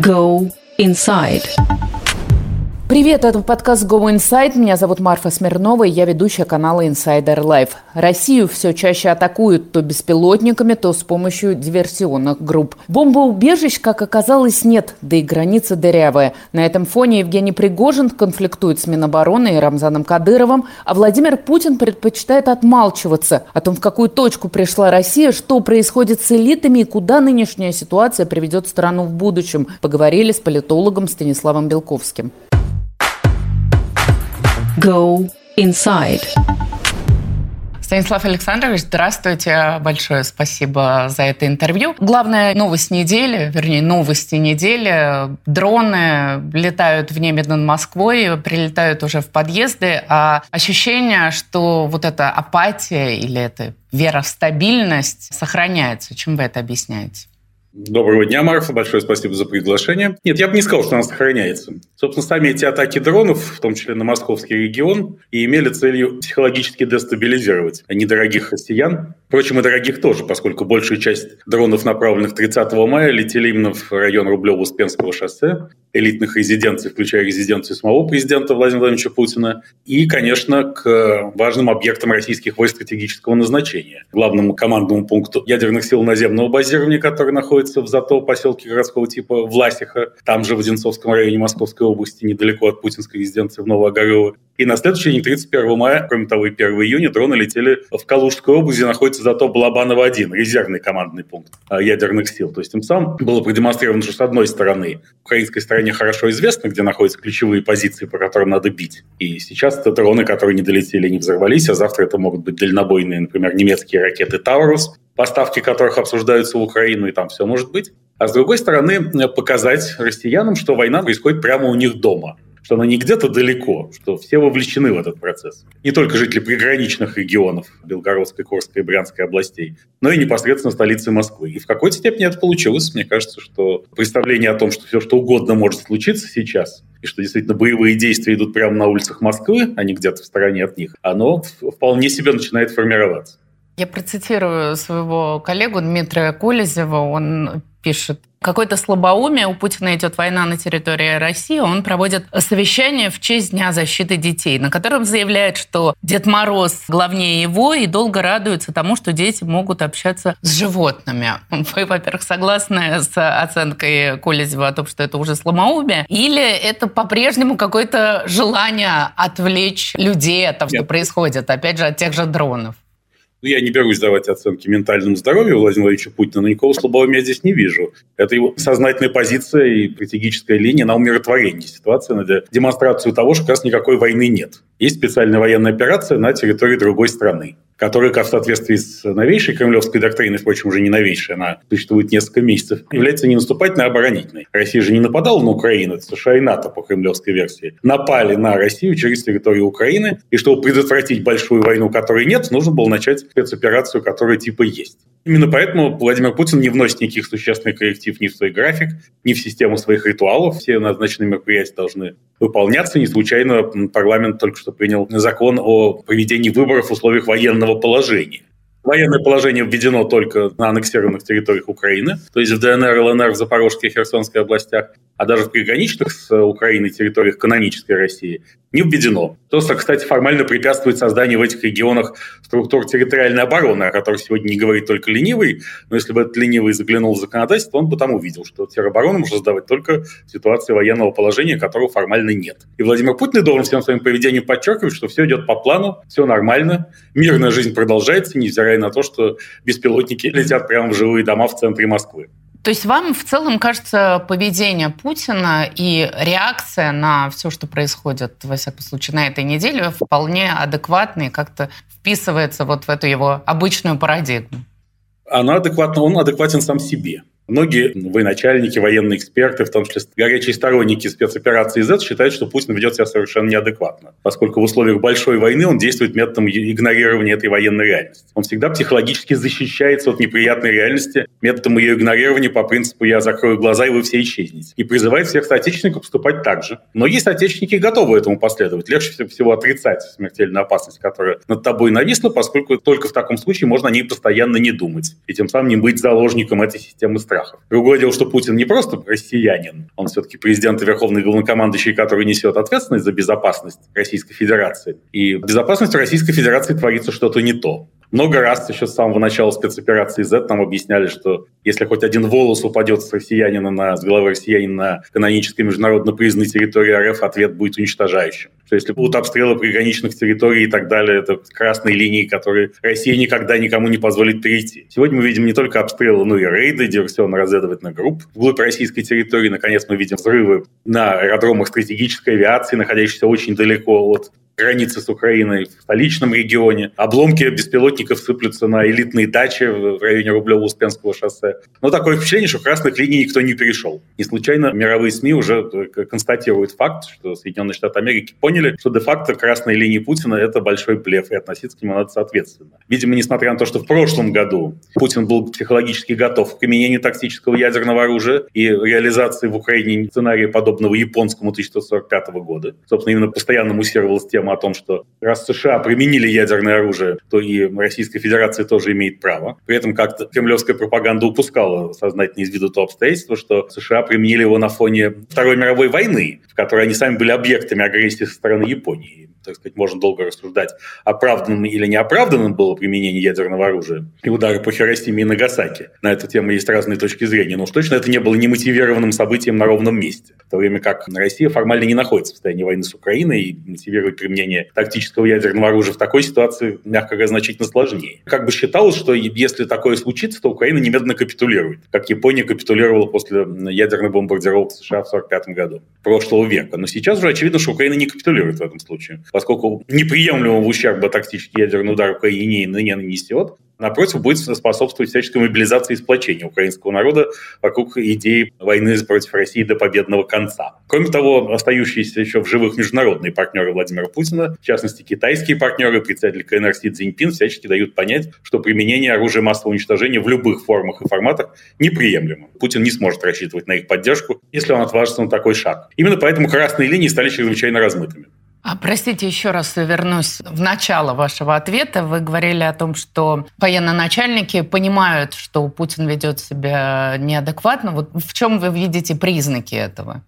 Go inside. Привет, это подкаст Go Inside. Меня зовут Марфа Смирнова, и я ведущая канала Insider Life. Россию все чаще атакуют то беспилотниками, то с помощью диверсионных групп. Бомбоубежищ, как оказалось, нет, да и граница дырявая. На этом фоне Евгений Пригожин конфликтует с Минобороны и Рамзаном Кадыровым, а Владимир Путин предпочитает отмалчиваться о том, в какую точку пришла Россия, что происходит с элитами и куда нынешняя ситуация приведет страну в будущем. Поговорили с политологом Станиславом Белковским. Go inside. Станислав Александрович, здравствуйте. Большое спасибо за это интервью. Главная новость недели, вернее, новости недели. Дроны летают в небе над Москвой, прилетают уже в подъезды, а ощущение, что вот эта апатия или эта вера в стабильность сохраняется. Чем вы это объясняете? Доброго дня, Марфа. Большое спасибо за приглашение. Нет, я бы не сказал, что она сохраняется. Собственно, сами эти атаки дронов, в том числе на московский регион, и имели целью психологически дестабилизировать недорогих россиян. Впрочем, и дорогих тоже, поскольку большая часть дронов, направленных 30 мая, летели именно в район Рублево-Успенского шоссе, элитных резиденций, включая резиденцию самого президента Владимира Владимировича Путина, и, конечно, к важным объектам российских войск стратегического назначения. Главному командному пункту ядерных сил наземного базирования, который находится в зато поселке городского типа Власиха, там же в Одинцовском районе Московской области, недалеко от путинской резиденции в Новоогарово. И на следующий день, 31 мая, кроме того, и 1 июня, дроны летели в Калужскую область, где находится зато Балабаново-1, резервный командный пункт а, ядерных сил. То есть тем самым было продемонстрировано, что с одной стороны, украинской стороне хорошо известно, где находятся ключевые позиции, по которым надо бить. И сейчас это дроны, которые не долетели, не взорвались, а завтра это могут быть дальнобойные, например, немецкие ракеты «Таурус», поставки которых обсуждаются в Украину, и там все может быть. А с другой стороны, показать россиянам, что война происходит прямо у них дома что она не где-то далеко, что все вовлечены в этот процесс. Не только жители приграничных регионов Белгородской, Курской и Брянской областей, но и непосредственно столицы Москвы. И в какой-то степени это получилось. Мне кажется, что представление о том, что все что угодно может случиться сейчас, и что действительно боевые действия идут прямо на улицах Москвы, а не где-то в стороне от них, оно вполне себе начинает формироваться. Я процитирую своего коллегу Дмитрия Колезева. Он пишет, какое-то слабоумие, у Путина идет война на территории России, он проводит совещание в честь Дня защиты детей, на котором заявляет, что Дед Мороз главнее его и долго радуется тому, что дети могут общаться с животными. Вы, во-первых, согласны с оценкой Колезева о том, что это уже слабоумие, или это по-прежнему какое-то желание отвлечь людей от того, что Нет. происходит, опять же, от тех же дронов? Ну, я не берусь давать оценки ментальному здоровью Владимира Владимировича Путина, но никакого слабого я здесь не вижу. Это его сознательная позиция и стратегическая линия на умиротворение ситуации, на демонстрацию того, что как раз никакой войны нет. Есть специальная военная операция на территории другой страны которая, в соответствии с новейшей кремлевской доктриной, впрочем, уже не новейшей, она существует несколько месяцев, является не наступательной, а оборонительной. Россия же не нападала на Украину, это США и НАТО по кремлевской версии. Напали на Россию через территорию Украины, и чтобы предотвратить большую войну, которой нет, нужно было начать спецоперацию, которая типа есть. Именно поэтому Владимир Путин не вносит никаких существенных корректив ни в свой график, ни в систему своих ритуалов. Все назначенные мероприятия должны выполняться. Не случайно парламент только что принял закон о проведении выборов в условиях военного положения. Военное положение введено только на аннексированных территориях Украины, то есть в ДНР, ЛНР, в Запорожской и Херсонской областях, а даже в приграничных с Украиной территориях канонической России не введено. То, что, кстати, формально препятствует созданию в этих регионах структур территориальной обороны, о которых сегодня не говорит только ленивый, но если бы этот ленивый заглянул в законодательство, он бы там увидел, что тероборону можно создавать только в ситуации военного положения, которого формально нет. И Владимир Путин должен всем своим поведением подчеркивать, что все идет по плану, все нормально, мирная жизнь продолжается, невзирая на то, что беспилотники летят прямо в жилые дома в центре Москвы. То есть вам в целом кажется поведение Путина и реакция на все, что происходит, во всяком случае, на этой неделе, вполне адекватной, как-то вписывается вот в эту его обычную парадигму? Она адекватна, он адекватен сам себе. Многие военачальники, военные эксперты, в том числе горячие сторонники спецоперации Z, считают, что Путин ведет себя совершенно неадекватно, поскольку в условиях большой войны он действует методом игнорирования этой военной реальности. Он всегда психологически защищается от неприятной реальности методом ее игнорирования по принципу «я закрою глаза, и вы все исчезнете». И призывает всех соотечественников поступать так же. Многие соотечественники готовы этому последовать. Легче всего отрицать смертельную опасность, которая над тобой нависла, поскольку только в таком случае можно о ней постоянно не думать и тем самым не быть заложником этой системы страха ляхов. Другое дело, что Путин не просто россиянин, он все-таки президент и верховный главнокомандующий, который несет ответственность за безопасность Российской Федерации. И в безопасности Российской Федерации творится что-то не то. Много раз еще с самого начала спецоперации Z нам объясняли, что если хоть один волос упадет с россиянина на, с головы россиянина на канонической международно признанной территории РФ, ответ будет уничтожающим. Что если будут обстрелы приграничных территорий и так далее, это красные линии, которые Россия никогда никому не позволит перейти. Сегодня мы видим не только обстрелы, но и рейды диверсионно-разведывательных групп вглубь российской территории. Наконец мы видим взрывы на аэродромах стратегической авиации, находящихся очень далеко от границы с Украиной, в столичном регионе. Обломки беспилотников сыплются на элитные дачи в районе Рублево-Успенского шоссе. Но такое впечатление, что красных линий никто не перешел. Не случайно мировые СМИ уже констатируют факт, что Соединенные Штаты Америки поняли, что де-факто красные линии Путина – это большой блеф, и относиться к нему надо соответственно. Видимо, несмотря на то, что в прошлом году Путин был психологически готов к применению тактического ядерного оружия и реализации в Украине сценария, подобного японскому 1945 года, собственно, именно постоянно муссировалась о том, что раз США применили ядерное оружие, то и Российская Федерация тоже имеет право. При этом как-то кремлевская пропаганда упускала сознательно из виду то обстоятельство, что США применили его на фоне Второй мировой войны, в которой они сами были объектами агрессии со стороны Японии так сказать, можно долго рассуждать, оправданным или неоправданным было применение ядерного оружия и удары по Хиросиме и Нагасаки. На эту тему есть разные точки зрения, но уж точно это не было немотивированным событием на ровном месте. В то время как Россия формально не находится в состоянии войны с Украиной и мотивировать применение тактического ядерного оружия в такой ситуации, мягко говоря, значительно сложнее. Как бы считалось, что если такое случится, то Украина немедленно капитулирует, как Япония капитулировала после ядерных бомбардировок США в 1945 году прошлого века. Но сейчас уже очевидно, что Украина не капитулирует в этом случае поскольку неприемлемого ущерба тактический ядерный удар Украине не нанесет, напротив, будет способствовать всяческой мобилизации и сплочению украинского народа вокруг идеи войны против России до победного конца. Кроме того, остающиеся еще в живых международные партнеры Владимира Путина, в частности, китайские партнеры, председатель КНР Си Цзиньпин, всячески дают понять, что применение оружия массового уничтожения в любых формах и форматах неприемлемо. Путин не сможет рассчитывать на их поддержку, если он отважится на такой шаг. Именно поэтому красные линии стали чрезвычайно размытыми. А простите, еще раз вернусь в начало вашего ответа. Вы говорили о том, что военно-начальники понимают, что Путин ведет себя неадекватно. Вот в чем вы видите признаки этого?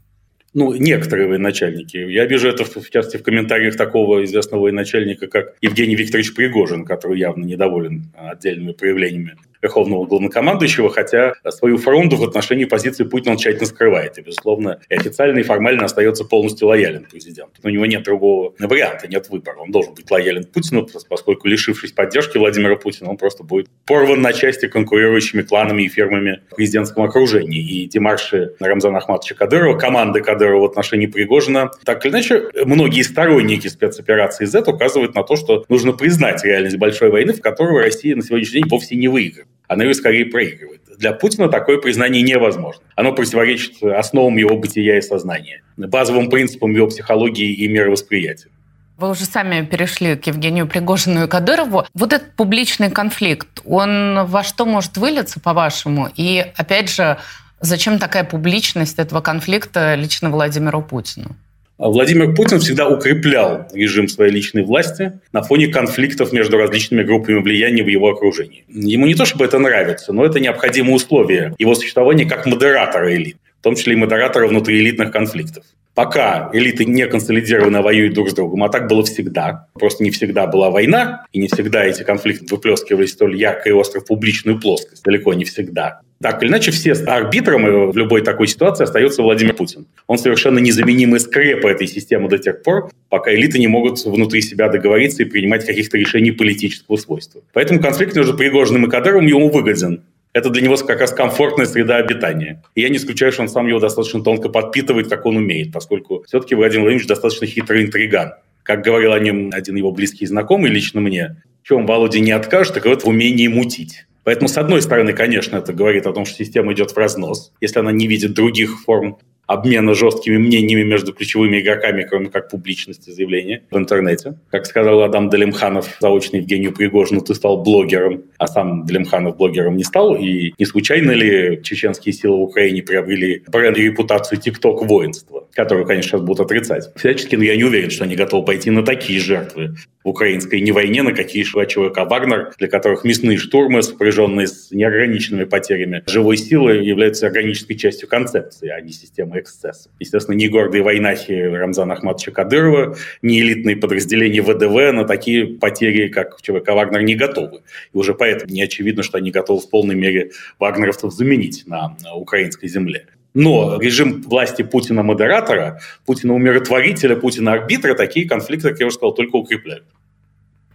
ну, некоторые военачальники. Я вижу это, в частности, в комментариях такого известного военачальника, как Евгений Викторович Пригожин, который явно недоволен отдельными проявлениями верховного главнокомандующего, хотя свою фронту в отношении позиции Путина он тщательно скрывает. И, безусловно, и официально, и формально остается полностью лоялен президенту. У него нет другого варианта, нет выбора. Он должен быть лоялен Путину, поскольку, лишившись поддержки Владимира Путина, он просто будет порван на части конкурирующими кланами и фирмами в президентском окружении. И демарши Рамзана Ахматовича Кадырова, команды Кадырова в отношении Пригожина, так или иначе, многие сторонники спецоперации Z указывают на то, что нужно признать реальность большой войны, в которую Россия на сегодняшний день вовсе не выиграет она ее скорее проигрывает. Для Путина такое признание невозможно. Оно противоречит основам его бытия и сознания, базовым принципам его психологии и мировосприятия. Вы уже сами перешли к Евгению Пригожину и Кадырову. Вот этот публичный конфликт, он во что может вылиться, по-вашему? И, опять же, зачем такая публичность этого конфликта лично Владимиру Путину? А Владимир Путин всегда укреплял режим своей личной власти на фоне конфликтов между различными группами влияния в его окружении. Ему не то чтобы это нравится, но это необходимое условие его существования как модератора элит, в том числе и модератора внутриэлитных конфликтов. Пока элиты не консолидированно воюют друг с другом, а так было всегда, просто не всегда была война, и не всегда эти конфликты выплескивались столь ярко и остро в публичную плоскость, далеко не всегда. Так или иначе, все арбитром в любой такой ситуации остается Владимир Путин. Он совершенно незаменимый скрепа этой системы до тех пор, пока элиты не могут внутри себя договориться и принимать каких-то решений политического свойства. Поэтому конфликт между Пригожиным и Кадыровым ему выгоден. Это для него как раз комфортная среда обитания. И я не исключаю, что он сам его достаточно тонко подпитывает, как он умеет, поскольку все-таки Владимир Владимирович достаточно хитрый интриган. Как говорил о нем один его близкий знакомый лично мне, чем Володя не откажет, так вот в умении мутить. Поэтому, с одной стороны, конечно, это говорит о том, что система идет в разнос, если она не видит других форм обмена жесткими мнениями между ключевыми игроками, кроме как публичности заявления в интернете. Как сказал Адам Далимханов, заочно Евгению Пригожину, ты стал блогером, а сам Далимханов блогером не стал. И не случайно ли чеченские силы в Украине приобрели бренд и репутацию ТикТок воинства? которую, конечно, сейчас будут отрицать. Всячески, но я не уверен, что они готовы пойти на такие жертвы украинской не войне, на какие шла ЧВК «Вагнер», для которых мясные штурмы, сопряженные с неограниченными потерями живой силы, являются органической частью концепции, а не системы эксцесса. Естественно, не гордые войнахи Рамзана Ахматовича Кадырова, не элитные подразделения ВДВ на такие потери, как ЧВК «Вагнер», не готовы. И уже поэтому не очевидно, что они готовы в полной мере вагнеровцев заменить на украинской земле. Но режим власти Путина-модератора, Путина-умиротворителя, Путина-арбитра такие конфликты, как я уже сказал, только укрепляют.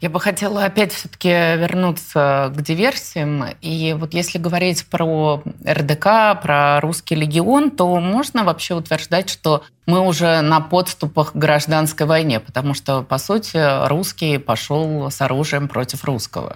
Я бы хотела опять все-таки вернуться к диверсиям. И вот если говорить про РДК, про русский легион, то можно вообще утверждать, что мы уже на подступах к гражданской войне, потому что, по сути, русский пошел с оружием против русского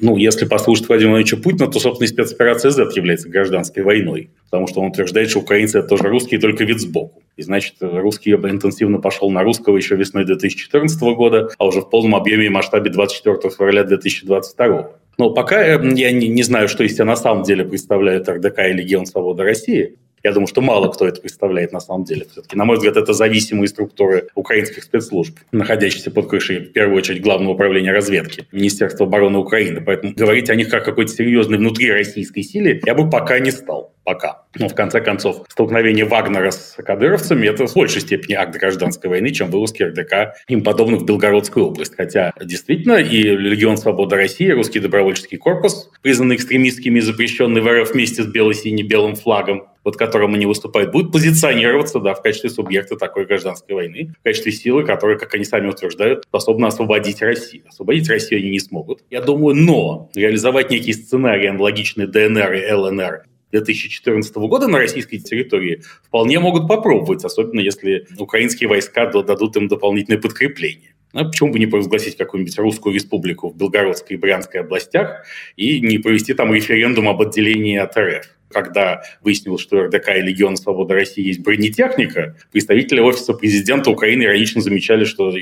ну, если послушать Владимира Владимировича Путина, то, собственно, и спецоперация Z является гражданской войной, потому что он утверждает, что украинцы – это тоже русские, только вид сбоку. И, значит, русский интенсивно пошел на русского еще весной 2014 года, а уже в полном объеме и масштабе 24 февраля 2022. Но пока э, я не, не знаю, что из себя на самом деле представляют РДК и Легион Свободы России. Я думаю, что мало кто это представляет на самом деле. Все-таки, на мой взгляд, это зависимые структуры украинских спецслужб, находящиеся под крышей, в первую очередь, Главного управления разведки Министерства обороны Украины. Поэтому говорить о них как какой-то серьезной внутрироссийской силе я бы пока не стал пока. Но в конце концов, столкновение Вагнера с кадыровцами – это в большей степени акт гражданской войны, чем вылазки РДК им подобных в Белгородскую область. Хотя действительно и Легион Свободы России, Русский добровольческий корпус, признанный экстремистскими и запрещенный в РФ вместе с бело-сине-белым флагом, под которым они выступают, будут позиционироваться да, в качестве субъекта такой гражданской войны, в качестве силы, которая, как они сами утверждают, способна освободить Россию. Освободить Россию они не смогут. Я думаю, но реализовать некий сценарий, аналогичный ДНР и ЛНР, 2014 года на российской территории вполне могут попробовать, особенно если украинские войска дадут им дополнительное подкрепление. А почему бы не провозгласить какую-нибудь русскую республику в Белгородской и Брянской областях и не провести там референдум об отделении от РФ? когда выяснилось, что РДК и Легион Свободы России есть бронетехника, представители Офиса президента Украины иронично замечали, что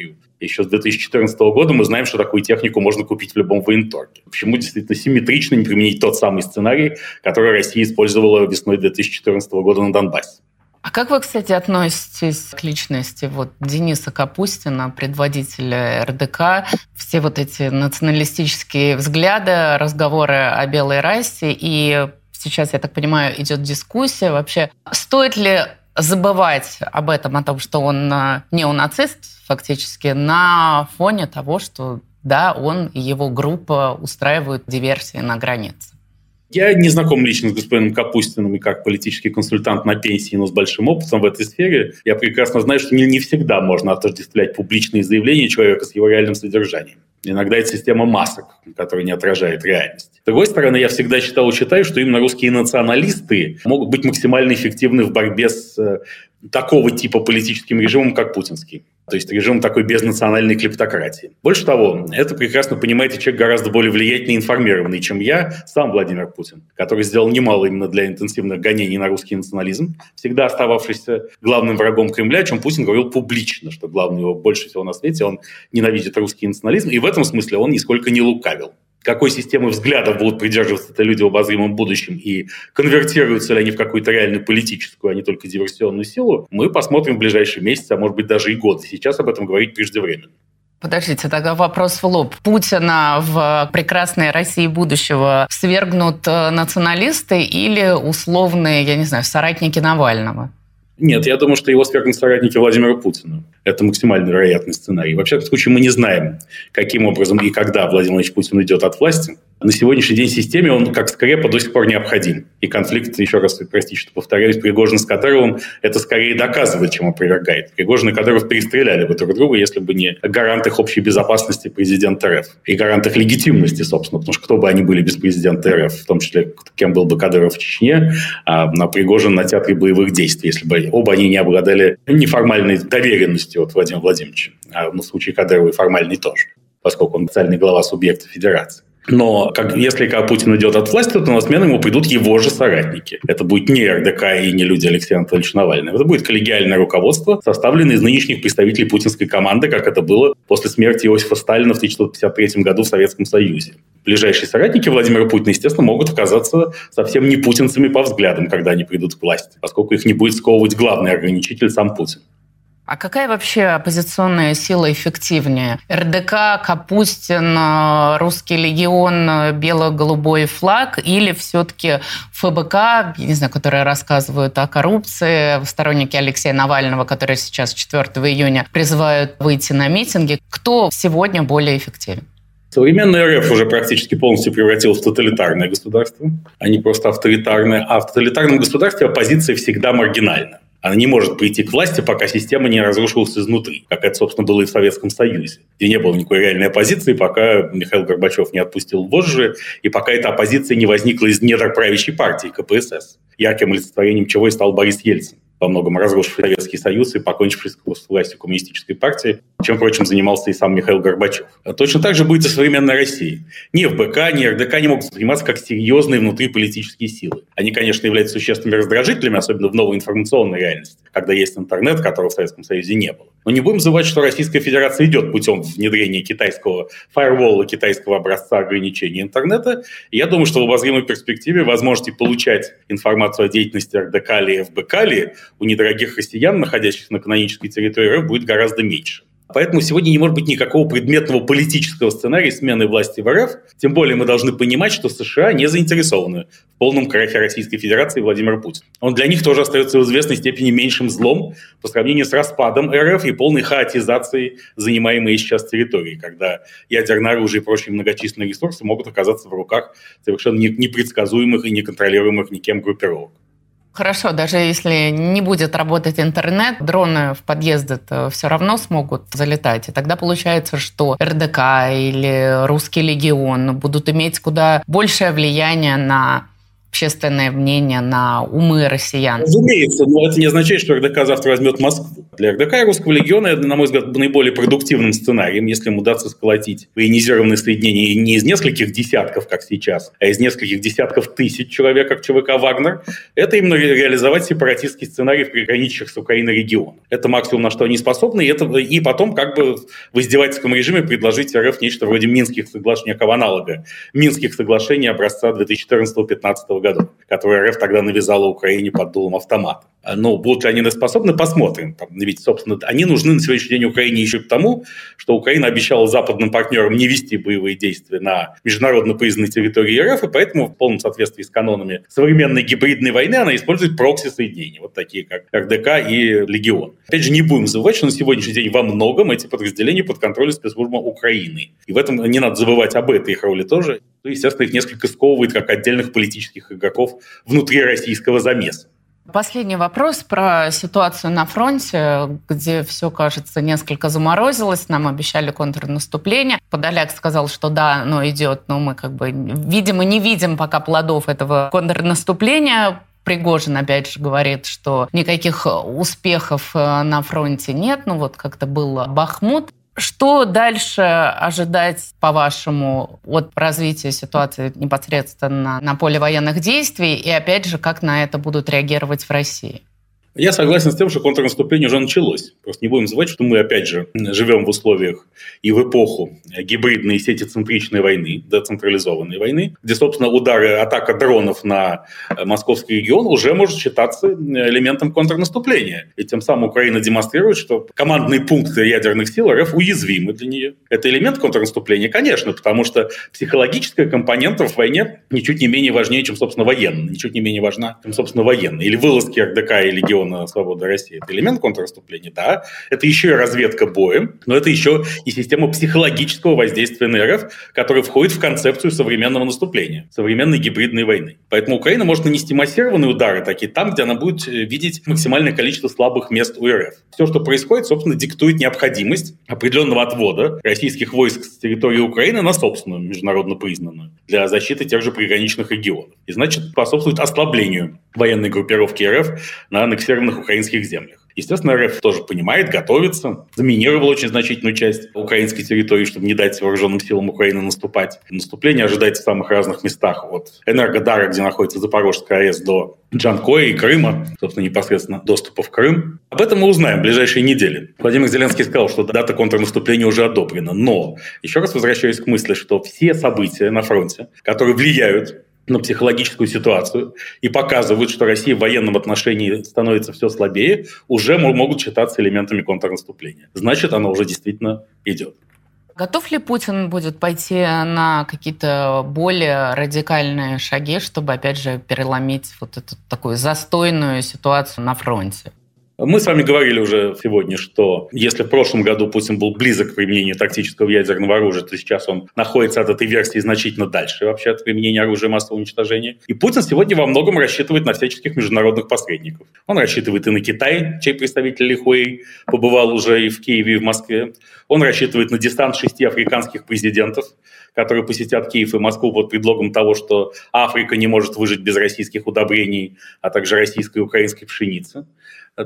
еще с 2014 года мы знаем, что такую технику можно купить в любом военторге. Почему действительно симметрично не применить тот самый сценарий, который Россия использовала весной 2014 года на Донбассе? А как вы, кстати, относитесь к личности вот Дениса Капустина, предводителя РДК, все вот эти националистические взгляды, разговоры о белой расе и сейчас, я так понимаю, идет дискуссия вообще, стоит ли забывать об этом, о том, что он э, неонацист фактически, на фоне того, что да, он и его группа устраивают диверсии на границе. Я не знаком лично с господином Капустиным и как политический консультант на пенсии, но с большим опытом в этой сфере. Я прекрасно знаю, что не, не всегда можно отождествлять публичные заявления человека с его реальным содержанием. Иногда это система масок, которая не отражает реальность. С другой стороны, я всегда считал и считаю, что именно русские националисты могут быть максимально эффективны в борьбе с э, такого типа политическим режимом, как путинский. То есть режим такой безнациональной клептократии. Больше того, это прекрасно понимает и человек гораздо более влиятельный и информированный, чем я, сам Владимир Путин, который сделал немало именно для интенсивных гонений на русский национализм, всегда остававшийся главным врагом Кремля, о чем Путин говорил публично, что главное его больше всего на свете, он ненавидит русский национализм, и в этом смысле он нисколько не лукавил какой системы взглядов будут придерживаться это люди в обозримом будущем и конвертируются ли они в какую-то реальную политическую, а не только диверсионную силу, мы посмотрим в ближайшие месяцы, а может быть даже и годы. Сейчас об этом говорить преждевременно. Подождите, тогда вопрос в лоб. Путина в прекрасной России будущего свергнут э, националисты или условные, я не знаю, соратники Навального? Нет, я думаю, что его свергнут соратники Владимира Путина. Это максимально вероятный сценарий. Во всяком случае, мы не знаем, каким образом и когда Владимир Владимирович Путин уйдет от власти на сегодняшний день системе он как скрепа до сих пор необходим. И конфликт, еще раз простите, что повторяюсь, Пригожин с Кадыровым это скорее доказывает, чем опровергает. Пригожин и Кадыров перестреляли бы друг друга, если бы не гарант их общей безопасности президента РФ. И гарант их легитимности, собственно, потому что кто бы они были без президента РФ, в том числе кем был бы Кадыров в Чечне, а на Пригожин на театре боевых действий, если бы оба они не обладали неформальной доверенностью от Владимира Владимировича, а на случай Кадырова и формальной тоже, поскольку он официальный глава субъекта федерации. Но как, если когда Путин идет от власти, то на смену ему придут его же соратники. Это будет не РДК и не люди Алексея Анатольевича Навального. Это будет коллегиальное руководство, составленное из нынешних представителей путинской команды, как это было после смерти Иосифа Сталина в 1953 году в Советском Союзе. Ближайшие соратники Владимира Путина, естественно, могут оказаться совсем не путинцами по взглядам, когда они придут к власти, поскольку их не будет сковывать главный ограничитель сам Путин. А какая вообще оппозиционная сила эффективнее? РДК, Капустин, э, Русский легион, э, бело-голубой флаг или все-таки ФБК, не знаю, которые рассказывают о коррупции, сторонники Алексея Навального, которые сейчас 4 июня призывают выйти на митинги. Кто сегодня более эффективен? Современная РФ уже практически полностью превратилась в тоталитарное государство, а не просто авторитарное. А в тоталитарном государстве оппозиция всегда маргинальна. Она не может прийти к власти, пока система не разрушилась изнутри, как это, собственно, было и в Советском Союзе, где не было никакой реальной оппозиции, пока Михаил Горбачев не отпустил вожжи, и пока эта оппозиция не возникла из недр правящей партии КПСС, ярким олицетворением чего и стал Борис Ельцин во многом разрушивший Советский Союз и покончивший с властью коммунистической партии, чем, впрочем, занимался и сам Михаил Горбачев. Точно так же будет и современной России. Ни ФБК, ни РДК не могут заниматься как серьезные внутриполитические силы. Они, конечно, являются существенными раздражителями, особенно в новой информационной реальности, когда есть интернет, которого в Советском Союзе не было. Но не будем забывать, что Российская Федерация идет путем внедрения китайского фаервола, китайского образца ограничения интернета. И я думаю, что в обозримой перспективе возможности получать информацию о деятельности РДК или ФБК ли у недорогих россиян, находящихся на канонической территории РФ, будет гораздо меньше. Поэтому сегодня не может быть никакого предметного политического сценария смены власти в РФ. Тем более мы должны понимать, что США не заинтересованы в полном крахе Российской Федерации Владимира Путина. Он для них тоже остается в известной степени меньшим злом по сравнению с распадом РФ и полной хаотизацией занимаемой сейчас территории, когда ядерное оружие и прочие многочисленные ресурсы могут оказаться в руках совершенно непредсказуемых и неконтролируемых никем группировок. Хорошо, даже если не будет работать интернет, дроны в подъезды все равно смогут залетать. И тогда получается, что РДК или Русский легион будут иметь куда большее влияние на общественное мнение на умы россиян. Разумеется, но это не означает, что РДК завтра возьмет Москву. Для РДК и Русского легиона, это, на мой взгляд, наиболее продуктивным сценарием, если им удастся сколотить военизированные соединения не из нескольких десятков, как сейчас, а из нескольких десятков тысяч человек, как ЧВК «Вагнер», это именно реализовать сепаратистский сценарий в приграничных с Украиной регионах. Это максимум, на что они способны, и, это, и потом как бы в издевательском режиме предложить РФ нечто вроде Минских соглашений, как аналога Минских соглашений образца 2014-2015 года году, который РФ тогда навязала Украине под дулом автомата. Но будут ли они способны, посмотрим. Ведь, собственно, они нужны на сегодняшний день Украине еще потому, что Украина обещала западным партнерам не вести боевые действия на международно признанной территории РФ, и поэтому в полном соответствии с канонами современной гибридной войны она использует прокси-соединения, вот такие как РДК и Легион. Опять же, не будем забывать, что на сегодняшний день во многом эти подразделения под контролем спецслужбы Украины. И в этом не надо забывать об этой их роли тоже. Ну, естественно, их несколько сковывает как отдельных политических игроков внутри российского замеса. Последний вопрос про ситуацию на фронте, где все, кажется, несколько заморозилось. Нам обещали контрнаступление. Подоляк сказал, что да, оно идет, но мы как бы видим и не видим пока плодов этого контрнаступления. Пригожин, опять же, говорит, что никаких успехов э, на фронте нет. Ну вот как-то был Бахмут. Что дальше ожидать, по-вашему, от развития ситуации непосредственно на поле военных действий? И опять же, как на это будут реагировать в России? Я согласен с тем, что контрнаступление уже началось. Просто не будем забывать, что мы, опять же, живем в условиях и в эпоху гибридной сетицентричной войны, децентрализованной войны, где, собственно, удары, атака дронов на московский регион уже может считаться элементом контрнаступления. И тем самым Украина демонстрирует, что командные пункты ядерных сил РФ уязвимы для нее. Это элемент контрнаступления, конечно, потому что психологическая компонента в войне ничуть не менее важнее, чем, собственно, военная. Ничуть не менее важна, чем, собственно, военная. Или вылазки РДК и легион на свободу России. Это элемент контрнаступления, да. Это еще и разведка боем, но это еще и система психологического воздействия на РФ, которая входит в концепцию современного наступления, современной гибридной войны. Поэтому Украина может нанести массированные удары такие там, где она будет э, видеть максимальное количество слабых мест у РФ. Все, что происходит, собственно, диктует необходимость определенного отвода российских войск с территории Украины на собственную, международно признанную, для защиты тех же приграничных регионов. И, значит, способствует ослаблению военной группировки РФ на аннексированных украинских землях. Естественно, РФ тоже понимает, готовится, заминировал очень значительную часть украинской территории, чтобы не дать вооруженным силам Украины наступать. Наступление ожидается в самых разных местах. От Энергодара, где находится Запорожская АЭС, до Джанкоя и Крыма, собственно, непосредственно доступа в Крым. Об этом мы узнаем в ближайшие недели. Владимир Зеленский сказал, что дата контрнаступления уже одобрена. Но, еще раз возвращаюсь к мысли, что все события на фронте, которые влияют на психологическую ситуацию и показывают, что Россия в военном отношении становится все слабее, уже могут считаться элементами контрнаступления. Значит, она уже действительно идет. Готов ли Путин будет пойти на какие-то более радикальные шаги, чтобы, опять же, переломить вот эту такую застойную ситуацию на фронте? Мы с вами говорили уже сегодня, что если в прошлом году Путин был близок к применению тактического ядерного оружия, то сейчас он находится от этой версии значительно дальше вообще от применения оружия массового уничтожения. И Путин сегодня во многом рассчитывает на всяческих международных посредников. Он рассчитывает и на Китай, чей представитель Лихуэй побывал уже и в Киеве, и в Москве. Он рассчитывает на дистант шести африканских президентов, которые посетят Киев и Москву под предлогом того, что Африка не может выжить без российских удобрений, а также российской и украинской пшеницы.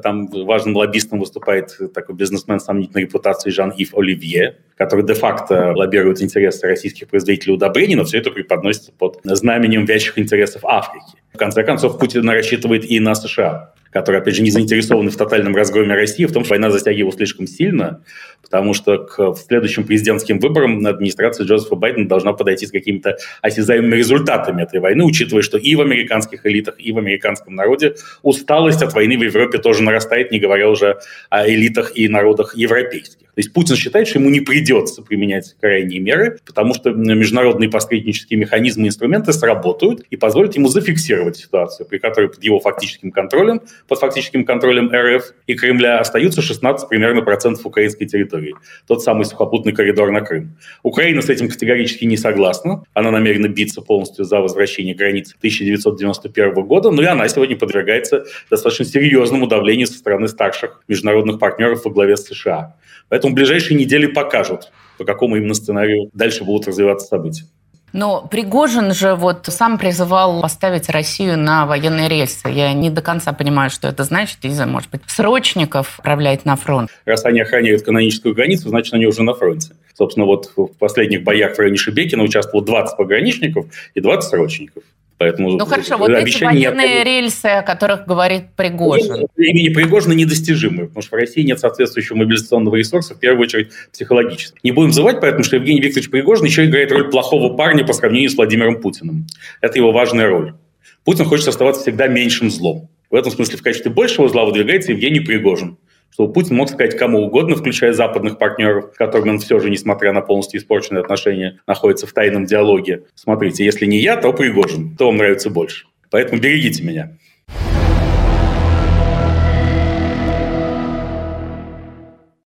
Там важным лоббистом выступает такой бизнесмен с сомнительной репутацией Жан-Ив Оливье, который де-факто лоббирует интересы российских производителей удобрений, но все это преподносится под знаменем вящих интересов Африки. В конце концов, Путин рассчитывает и на США которые, опять же, не заинтересованы в тотальном разгроме России, в том, что война затягивалась слишком сильно, потому что к следующим президентским выборам администрация Джозефа Байдена должна подойти с какими-то осязаемыми результатами этой войны, учитывая, что и в американских элитах, и в американском народе усталость от войны в Европе тоже нарастает, не говоря уже о элитах и народах европейских. То есть Путин считает, что ему не придется применять крайние меры, потому что международные посреднические механизмы и инструменты сработают и позволят ему зафиксировать ситуацию, при которой под его фактическим контролем под фактическим контролем РФ и Кремля остаются 16 примерно процентов украинской территории. Тот самый сухопутный коридор на Крым. Украина с этим категорически не согласна. Она намерена биться полностью за возвращение границ 1991 года, но и она сегодня подвергается достаточно серьезному давлению со стороны старших международных партнеров во главе с США. Поэтому ближайшие недели покажут, по какому именно сценарию дальше будут развиваться события. Но Пригожин же вот сам призывал поставить Россию на военные рельсы. Я не до конца понимаю, что это значит. Из-за, может быть, срочников отправлять на фронт. Раз они охраняют каноническую границу, значит, они уже на фронте. Собственно, вот в последних боях в районе Шебекина участвовало 20 пограничников и 20 срочников. Поэтому ну хорошо, вот эти военные рельсы, о которых говорит Пригожин. Имени Пригожина недостижимы, потому что в России нет соответствующего мобилизационного ресурса, в первую очередь психологически. Не будем забывать поэтому, что Евгений Викторович Пригожин еще играет роль плохого парня по сравнению с Владимиром Путиным. Это его важная роль. Путин хочет оставаться всегда меньшим злом. В этом смысле в качестве большего зла выдвигается Евгений Пригожин что Путин мог сказать кому угодно, включая западных партнеров, с которыми он все же, несмотря на полностью испорченные отношения, находится в тайном диалоге. Смотрите, если не я, то Пригожин. Кто вам нравится больше? Поэтому берегите меня.